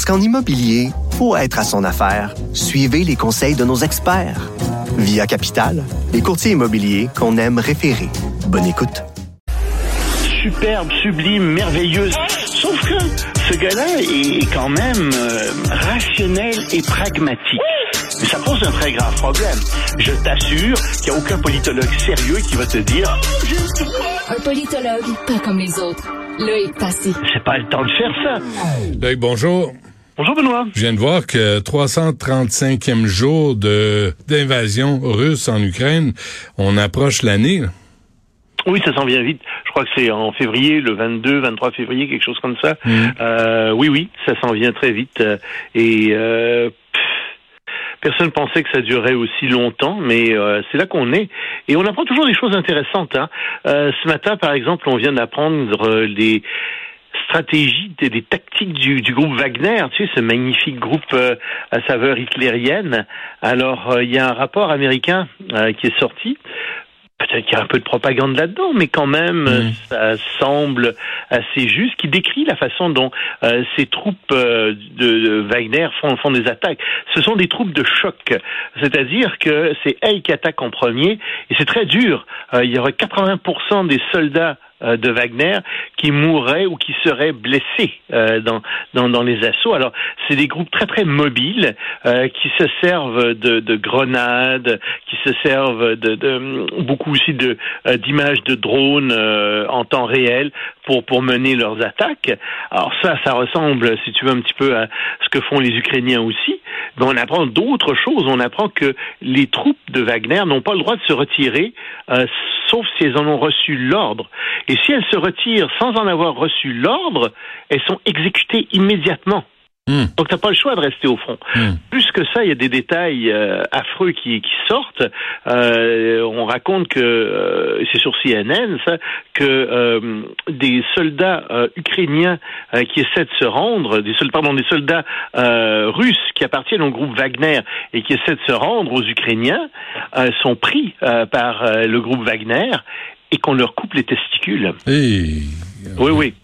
Parce qu'en immobilier, pour être à son affaire, suivez les conseils de nos experts. Via Capital, les courtiers immobiliers qu'on aime référer. Bonne écoute. superbe, sublime, merveilleuse. Sauf que ce gars-là est quand même euh, rationnel et pragmatique. Mais ça pose un très grave problème. Je t'assure qu'il n'y a aucun politologue sérieux qui va te dire Un politologue, pas comme les autres. Loïc Passy. c'est pas le temps de faire ça. Loïc, bonjour. Bonjour Benoît. Je viens de voir que 335e jour de d'invasion russe en Ukraine, on approche l'année. Oui, ça s'en vient vite. Je crois que c'est en février, le 22, 23 février, quelque chose comme ça. Euh, oui, oui, ça s'en vient très vite. Euh, Et euh, personne pensait que ça durerait aussi longtemps, mais euh, c'est là qu'on est. Et on apprend toujours des choses intéressantes. Hein. Euh, ce matin, par exemple, on vient d'apprendre les stratégies, des, des tactiques du, du groupe Wagner, tu sais, ce magnifique groupe euh, à saveur hitlérienne. Alors, euh, il y a un rapport américain euh, qui est sorti. Peut-être qu'il y a un peu de propagande là-dedans, mais quand même, euh, ça semble assez juste, qui décrit la façon dont euh, ces troupes euh, de, de Wagner font, font des attaques. Ce sont des troupes de choc, c'est-à-dire que c'est elles qui attaquent en premier, et c'est très dur. Euh, il y aurait 80% des soldats de Wagner qui mourraient ou qui seraient blessés euh, dans, dans, dans les assauts. Alors, c'est des groupes très, très mobiles euh, qui se servent de, de grenades, qui se servent de, de beaucoup aussi de euh, d'images de drones euh, en temps réel pour, pour mener leurs attaques. Alors ça, ça ressemble, si tu veux, un petit peu à ce que font les Ukrainiens aussi. Mais on apprend d'autres choses. On apprend que les troupes de Wagner n'ont pas le droit de se retirer, euh, sauf si elles en ont reçu l'ordre. Et si elles se retirent sans en avoir reçu l'ordre, elles sont exécutées immédiatement. Hmm. Donc, tu n'as pas le choix de rester au front. Hmm. Plus que ça, il y a des détails euh, affreux qui, qui sortent. Euh, on raconte que, euh, c'est sur CNN, ça, que euh, des soldats ukrainiens qui essaient de se rendre, des soldats, pardon, des soldats russes qui appartiennent au groupe Wagner et qui essaient de se rendre aux Ukrainiens, sont pris par le groupe Wagner et qu'on leur coupe les testicules. Oui, oui.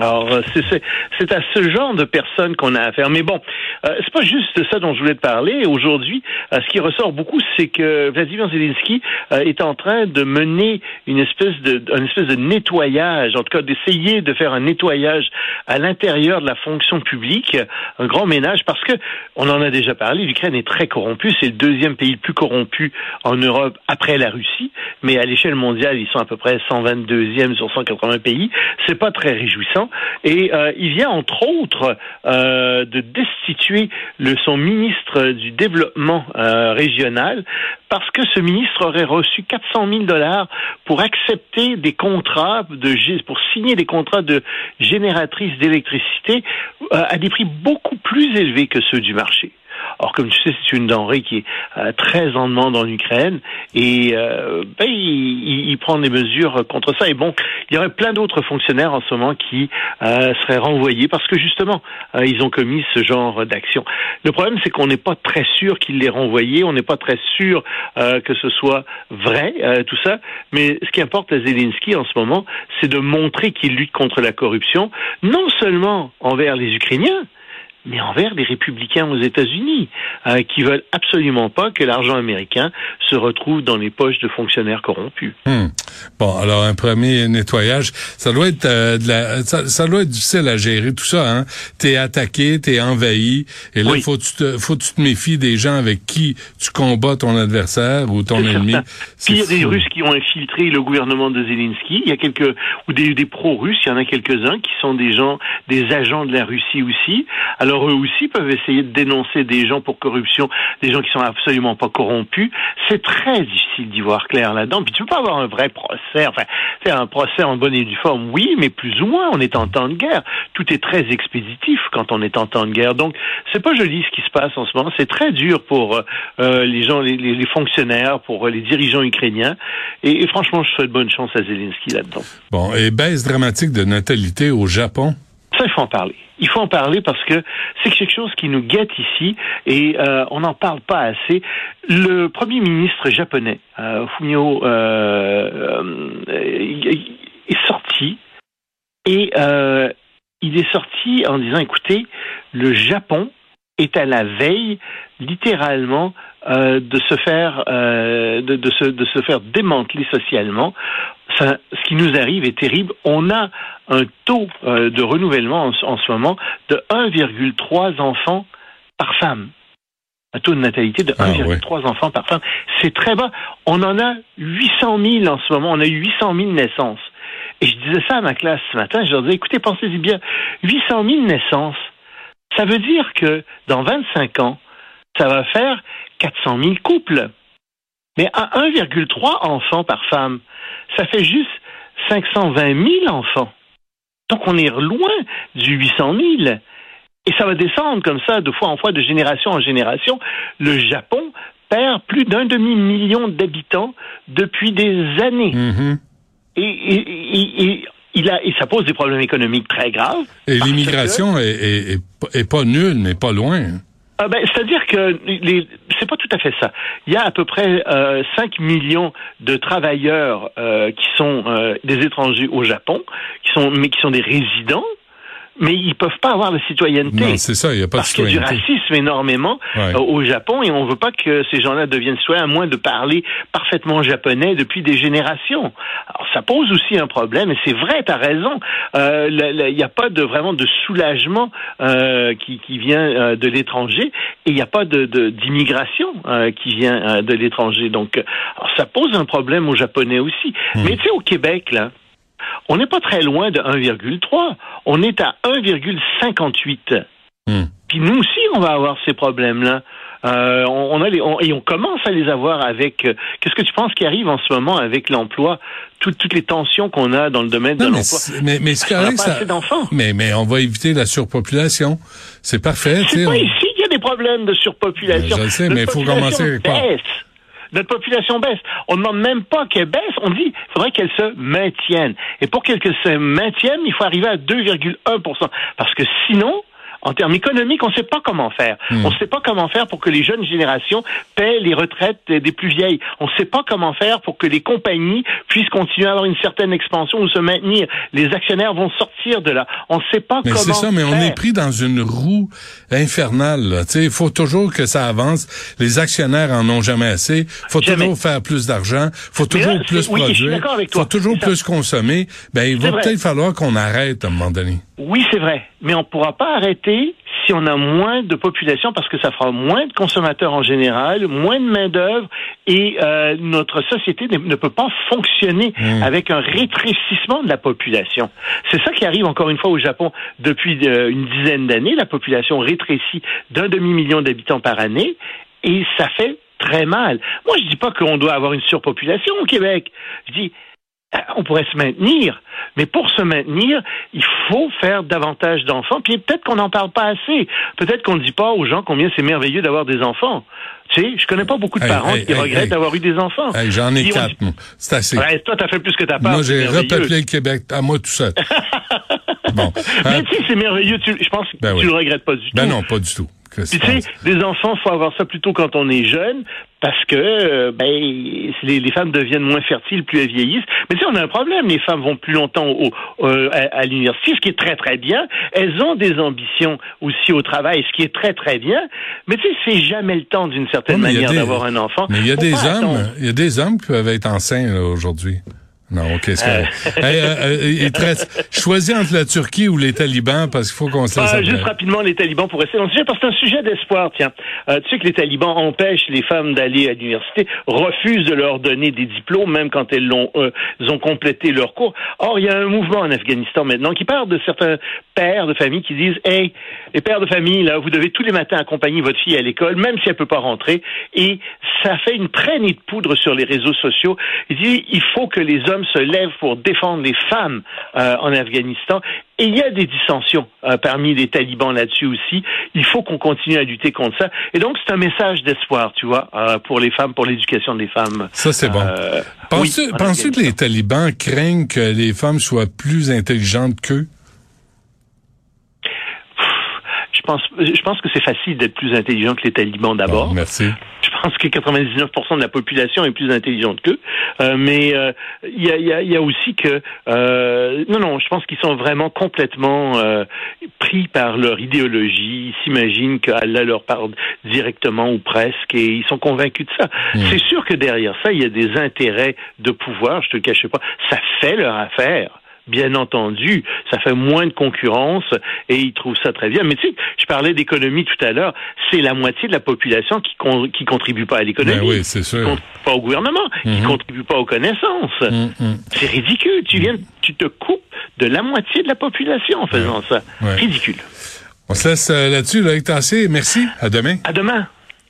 Alors, euh, c'est- à ce genre de personnes qu'on a affaire. Mais bon, euh, c'est pas juste ça dont je voulais te parler. Aujourd'hui, euh, ce qui ressort beaucoup, c'est que Vladimir Zelensky euh, est en train de mener une espèce de, une espèce de nettoyage, en tout cas d'essayer de faire un nettoyage à l'intérieur de la fonction publique, un grand ménage, parce que on en a déjà parlé. L'Ukraine est très corrompue. C'est le deuxième pays le plus corrompu en Europe après la Russie, mais à l'échelle mondiale, ils sont à peu près 122e sur 180 pays. C'est pas très réjouissant. Et euh, il vient entre autres euh, de destituer son ministre du développement euh, régional parce que ce ministre aurait reçu 400 000 dollars pour accepter des contrats de pour signer des contrats de génératrices d'électricité à des prix beaucoup plus élevés que ceux du marché. Or, comme tu sais, c'est une denrée qui est euh, très en demande en Ukraine et euh, ben, il, prend des mesures contre ça. Et bon, il y aurait plein d'autres fonctionnaires en ce moment qui euh, seraient renvoyés parce que justement, ils ont commis ce genre d'action. Le problème, c'est qu'on n'est pas très sûr qu'ils les renvoyés, on n'est pas très sûr que ce soit vrai, tout ça. Mais ce qui importe à Zelensky en ce moment, c'est de montrer qu'il lutte contre la corruption, non seulement envers les Ukrainiens, mais envers les républicains aux États-Unis, euh, qui veulent absolument pas que l'argent américain se retrouve dans les poches de fonctionnaires corrompus. Hmm. Bon, alors un premier nettoyage, ça doit être euh, de la, ça, ça doit être difficile à gérer tout ça. Hein? T'es attaqué, t'es envahi, et là Oui. faut tu te, faut tu te méfies des gens avec qui tu combats ton adversaire ou ton ennemi. Puis il y a des. Russes qui ont infiltré le gouvernement de Zelensky. Il y a quelques ou des, des pro-russes. Il y en a quelques-uns qui sont des gens, des agents de la Russie aussi. Alors Eux aussi peuvent essayer de dénoncer des gens pour corruption, des gens qui sont absolument pas corrompus. C'est très difficile d'y voir clair là-dedans. Puis tu peux pas avoir un vrai procès. Enfin, c'est un procès en bonne et due forme, oui, mais plus ou moins. On est en temps de guerre. Tout est très expéditif quand on est en temps de guerre. Donc c'est pas joli ce qui se passe en ce moment. C'est très dur pour euh, euh, les gens, les, fonctionnaires, pour euh, les dirigeants ukrainiens. Et, franchement, je souhaite bonne chance à Zelensky là-dedans. Bon, et baisse dramatique de natalité au Japon. Il faut en parler. Il faut en parler parce que c'est quelque chose qui nous guette ici et euh, on n'en parle pas assez. Le premier ministre japonais, euh, Fumio, euh, est sorti et il est sorti en disant écoutez, le Japon est à la veille, littéralement, euh, de se faire euh, de, de, se, de se faire démanteler socialement. Ça, ce qui nous arrive est terrible. On a un taux euh, de renouvellement en, en, ce moment de 1,3 enfants par femme. Un taux de natalité de 1,3 ah, enfants par femme. C'est très bas. On en a 800 000 en ce moment. On a eu 800 000 naissances. Et je disais ça à ma classe ce matin. Je leur disais, écoutez, pensez-y bien. 800 000 naissances, ça veut dire que dans 25 ans, ça va faire 400 000 couples. Mais à 1,3 enfants par femme, ça fait juste 520 000 enfants. Donc on est loin du 800 000. Et ça va descendre comme ça de fois en fois, de génération en génération. Le Japon perd plus d'un demi-million d'habitants depuis des années. Mm-hmm. et, il a, et ça pose des problèmes économiques très graves. Et l'immigration est, est, pas nulle, mais pas loin. Ah ben, C'est-à-dire que les, c'est pas tout à fait ça. Il y a à peu près euh, 5 millions de travailleurs euh, qui sont euh, des étrangers au Japon, qui sont mais qui sont des résidents mais ils peuvent pas avoir la citoyenneté. Non, c'est ça, il n'y a pas de citoyenneté. Parce qu'il y a du racisme énormément euh, au Japon et on veut pas que ces gens-là deviennent citoyens à moins de parler parfaitement japonais depuis des générations. Alors ça pose aussi un problème et c'est vrai, tu as raison. Euh, il n'y a pas de vraiment de soulagement euh, qui, qui vient euh, de l'étranger et il n'y a pas de d'immigration euh, qui vient de l'étranger. Donc alors, ça pose un problème aux Japonais aussi. Hmm. Mais tu sais au Québec là, on n'est pas très loin de 1,3. On est à 1,58. Hmm. Puis nous aussi, on va avoir ces problèmes-là. Euh, on, a les, et on commence à les avoir avec. Euh, qu'est-ce que tu penses qui arrive en ce moment avec l'emploi, toutes les tensions qu'on a dans le domaine de l'emploi. Mais, mais c'est correct, ça. Mais mais on va éviter la surpopulation. C'est parfait. C'est pas ici qu'il y a des problèmes de surpopulation. je sais, mais il faut commencer par notre population baisse. On ne demande même pas qu'elle baisse, on dit qu'il faudrait qu'elle se maintienne. Et pour qu'elle se maintienne, il faut arriver à 2,1% Parce que sinon, en termes économiques, on ne sait pas comment faire. Hmm. On ne sait pas comment faire pour que les jeunes générations paient les retraites des plus vieilles. On ne sait pas comment faire pour que les compagnies puissent continuer à avoir une certaine expansion ou se maintenir. Les actionnaires vont sortir de là. On ne sait pas mais comment c'est ça, mais on est pris dans une roue infernale. Il faut toujours que ça avance. Les actionnaires en ont jamais assez. Il faut toujours faire plus d'argent. Il faut toujours plus produire. Il faut toujours plus consommer. Ben, il va peut-être falloir qu'on arrête à un moment donné. Oui, c'est vrai. Mais on ne pourra pas arrêter si on a moins de population parce que ça fera moins de consommateurs en général, moins de main-d'œuvre et euh, notre société ne, peut pas fonctionner mmh. avec un rétrécissement de la population. C'est ça qui arrive encore une fois au Japon depuis euh, une dizaine d'années. La population rétrécit d'un demi-million d'habitants par année et ça fait très mal. Moi, je dis pas qu'on doit avoir une surpopulation au Québec. Je dis on pourrait se maintenir. Mais pour se maintenir, il faut faire davantage d'enfants. Puis peut-être qu'on n'en parle pas assez. Peut-être qu'on ne dit pas aux gens combien c'est merveilleux d'avoir des enfants. Tu sais, je connais pas beaucoup de parents qui regrettent d'avoir eu des enfants. J'en ai quatre, C'est assez. Ouais, toi, t'as fait plus que ta part. Moi, j'ai repeuplé le Québec à moi tout seul. bon. Mais tu sais, c'est merveilleux. je pense que ben tu le regrettes pas du ben tout. Ben non, pas du tout. Puis tu sais, des enfants, faut avoir ça plutôt quand on est jeune, parce que euh, ben les, femmes deviennent moins fertiles plus elles vieillissent. Mais tu sais, on a un problème. Les femmes vont plus longtemps au, euh, à, l'université, ce qui est très très bien. Elles ont des ambitions aussi au travail, ce qui est très très bien. Mais tu sais, c'est jamais le temps d'une certaine manière d'avoir un enfant. Mais il y a des hommes, il y a des hommes qui peuvent être enceints aujourd'hui. Non, ok, c'est euh. euh, euh Choisis entre la Turquie ou les talibans, parce qu'il faut qu'on se laisse... Ah, juste rapidement, les talibans, pour rester dans le sujet, parce que c'est un sujet d'espoir, tiens. tu sais que les talibans empêchent les femmes d'aller à l'université, refusent de leur donner des diplômes, même quand elles l'ont, ont complété leur cours. Or, il y a un mouvement en Afghanistan maintenant qui parle de certains pères de famille qui disent, hey, les pères de famille, là, vous devez tous les matins accompagner votre fille à l'école, même si elle peut pas rentrer, et ça fait une traînée de poudre sur les réseaux sociaux. Il dit, il faut que les hommes se lèvent pour défendre les femmes euh, en Afghanistan. Et il y a des dissensions euh, parmi les talibans là-dessus aussi. Il faut qu'on continue à lutter contre ça. Et donc, c'est un message d'espoir, tu vois, euh, pour les femmes, pour l'éducation des femmes. Ça, c'est bon. Penses-tu que les talibans craignent que les femmes soient plus intelligentes qu'eux? Je pense, je pense que c'est facile d'être plus intelligent que les talibans d'abord. merci pense que 99% de la population est plus intelligente qu'eux. Euh, mais euh, il y, a, y, a, aussi que euh, non, non, je pense qu'ils sont vraiment complètement pris par leur idéologie. Ils s'imaginent qu'Allah leur parle directement ou presque, et ils sont convaincus de ça. Mmh. C'est sûr que derrière ça, il y a des intérêts de pouvoir. Je te le cache pas. Ça fait leur affaire bien entendu, ça fait moins de concurrence et ils trouvent ça très bien. Mais tu sais, je parlais d'économie tout à l'heure, c'est la moitié de la population qui qui contribue pas à l'économie, ben oui, c'est sûr. qui contribue pas au gouvernement, qui mhm. contribue pas aux connaissances. Mhm, mhm. C'est ridicule. Tu viens, tu te coupes de la moitié de la population en faisant ça. Ridicule. On se laisse euh, là-dessus, Loïc Tassé. Merci. À demain. À demain.